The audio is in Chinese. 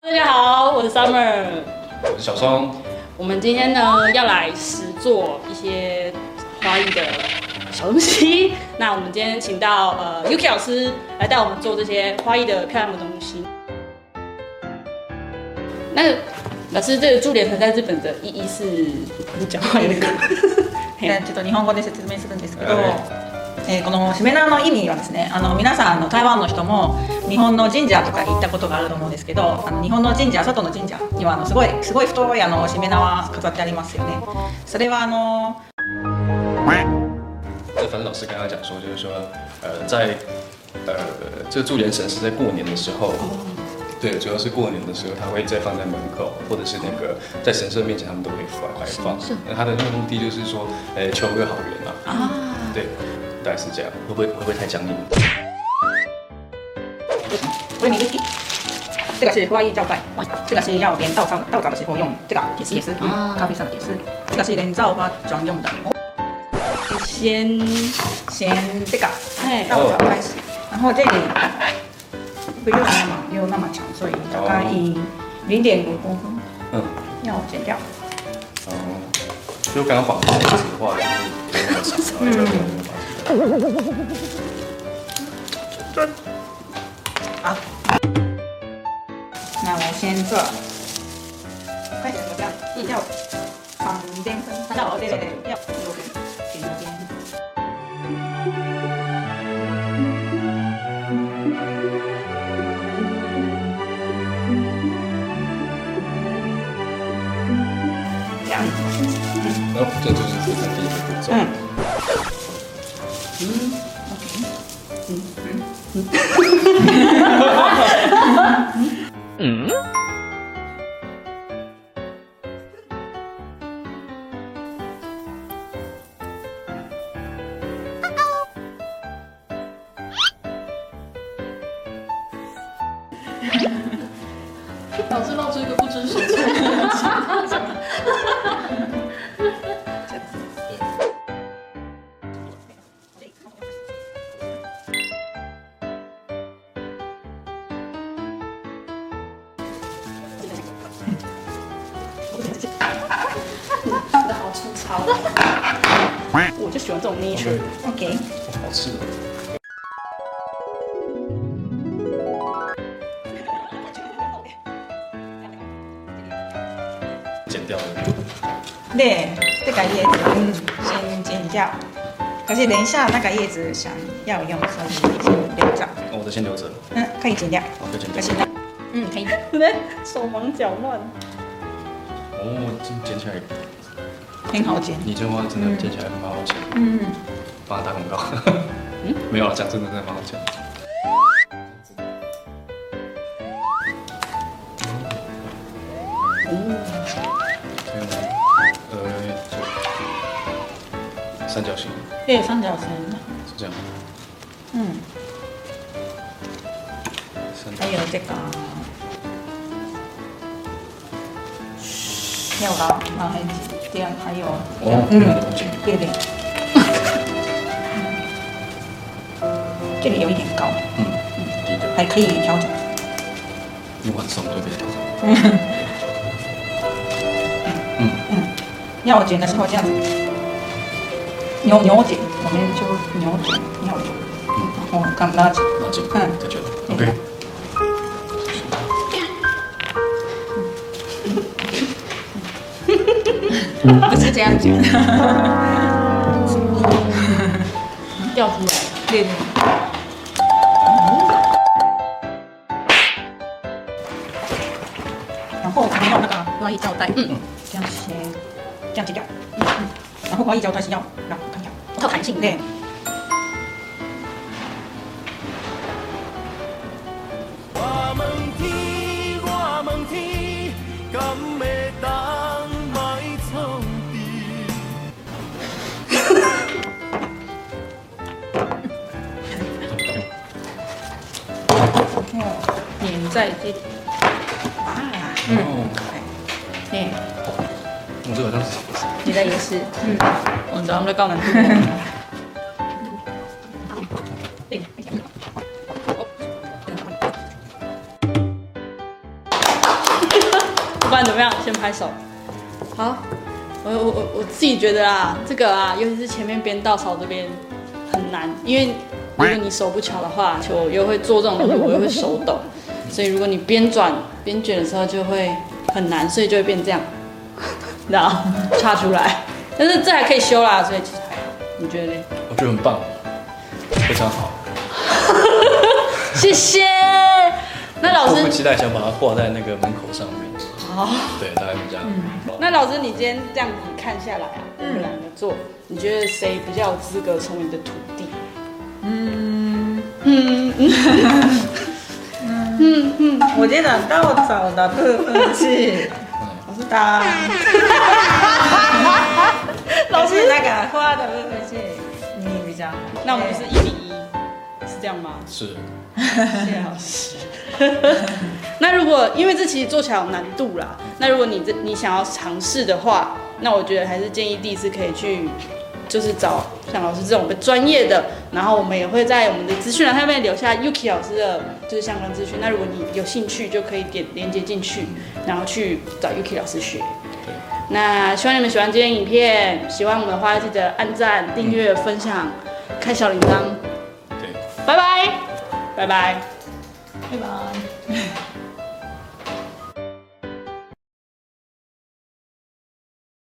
大家好，我是 Summer，我是小松。我们今天呢要来实做一些花艺的小东西。那我们今天请到呃 Yuki 老师来带我们做这些花艺的漂亮的东西。那个老师，这个注连藤在日本的意义是你讲话有点えちょっと日本语で说明するんですけど、 えー、このしめ縄の意味はですねあの皆さんあの台湾の人も日本の神社とか行ったことがあると思うんですけどあの日本の神社外の神社にはあのすごいすごい太いあのしめ縄饰ってありますよねそれはあの反正老师刚刚讲说，就是说，呃，在呃这个注连绳是在过年的时候，对，主要是过年的时候，他会再放在门口，或者是那个在神社面前，他们都会放。那他的那个目的就是说，哎，求个好缘啊。啊，对，大概是这样。会不会会不会太僵硬？为你的底，这个是花艺胶带，这个是要连稻草稻草的时候用这个铁丝，也是咖啡上的铁丝，这个是连造花专用的。先先这个，哎，稻草开始，然后这里不用那么用那么长，所以大概以零点五公分，嗯，要剪掉。哦，就刚刚绑的这个话就是嗯。好，那我先做，快点，不要，要旁边分，要对对对，要右边，左边。这样，嗯，然后这就是第一个步骤。嗯。嗯。老师露出一个不知所措的表情。我就喜欢这种捏的。OK，好吃。剪掉了。对，这个叶子嗯先剪掉，可是等一下那个叶子想要用，所以先留着。哦，我的先留着。嗯，可以剪掉。好，可以剪掉。可以，嗯，可以。手忙脚乱。哦，剪起来很好剪。你这话真的剪起来蛮好剪。嗯。帮他打广告。嗯，没有了，讲真的真的蛮好剪。三角形。对，三角形。是这样。嗯。还有这个。要高，然后还这样，还有，哦，嗯，对对，这里有一点高，嗯嗯，还可以调整，如果很松就可以调整，嗯。嗯，要剪的时候这样子，扭扭剪，我们就扭剪扭剪，嗯，然后刚拉紧。拉紧，嗯，就觉得，OK。不是这样子，掉出来，对对。然后还有那个花艺胶带，嗯，这样先这样剪掉，嗯嗯。然后花艺胶带是要让我看一下，靠弹性，对。粘在这里啊，嗯，对，我这个好。像是，你的也是，嗯，我咱们在搞难度。不管怎么样，先拍手。好，我我我我自己觉得啊，这个啊，尤其是前面编稻草这边很难，因为如果你手不巧的话，就又会做这种东西，我又会手抖，所以如果你边转边卷的时候就会很难，所以就会变这样，然后插出来。但是这还可以修啦，所以其实还好。你觉得呢？我觉得很棒，非常好。谢谢。那老师，我不期待想把它挂在那个门口上面。好，对，大概是这样。嗯、那老师，你今天这样子看下来啊，我们两个做，你觉得谁比较有资格成为你的徒弟？嗯嗯嗯嗯嗯，我觉得稻草的部分是，我是他。老师，那个花的部分是你比较好。那我们是一比一，是这样吗？是。谢谢老师。那如果因为这其实做起来有难度啦，那如果你这你想要尝试的话，那我觉得还是建议第一次可以去，就是找像老师这种专业的，然后我们也会在我们的资讯栏上面留下 Yuki 老师的就是相关资讯。那如果你有兴趣，就可以点连接进去，然后去找 Yuki 老师学。那希望你们喜欢今天影片，喜欢我们的话记得按赞、订阅、分享、开小铃铛。对。拜拜，拜拜。拜拜。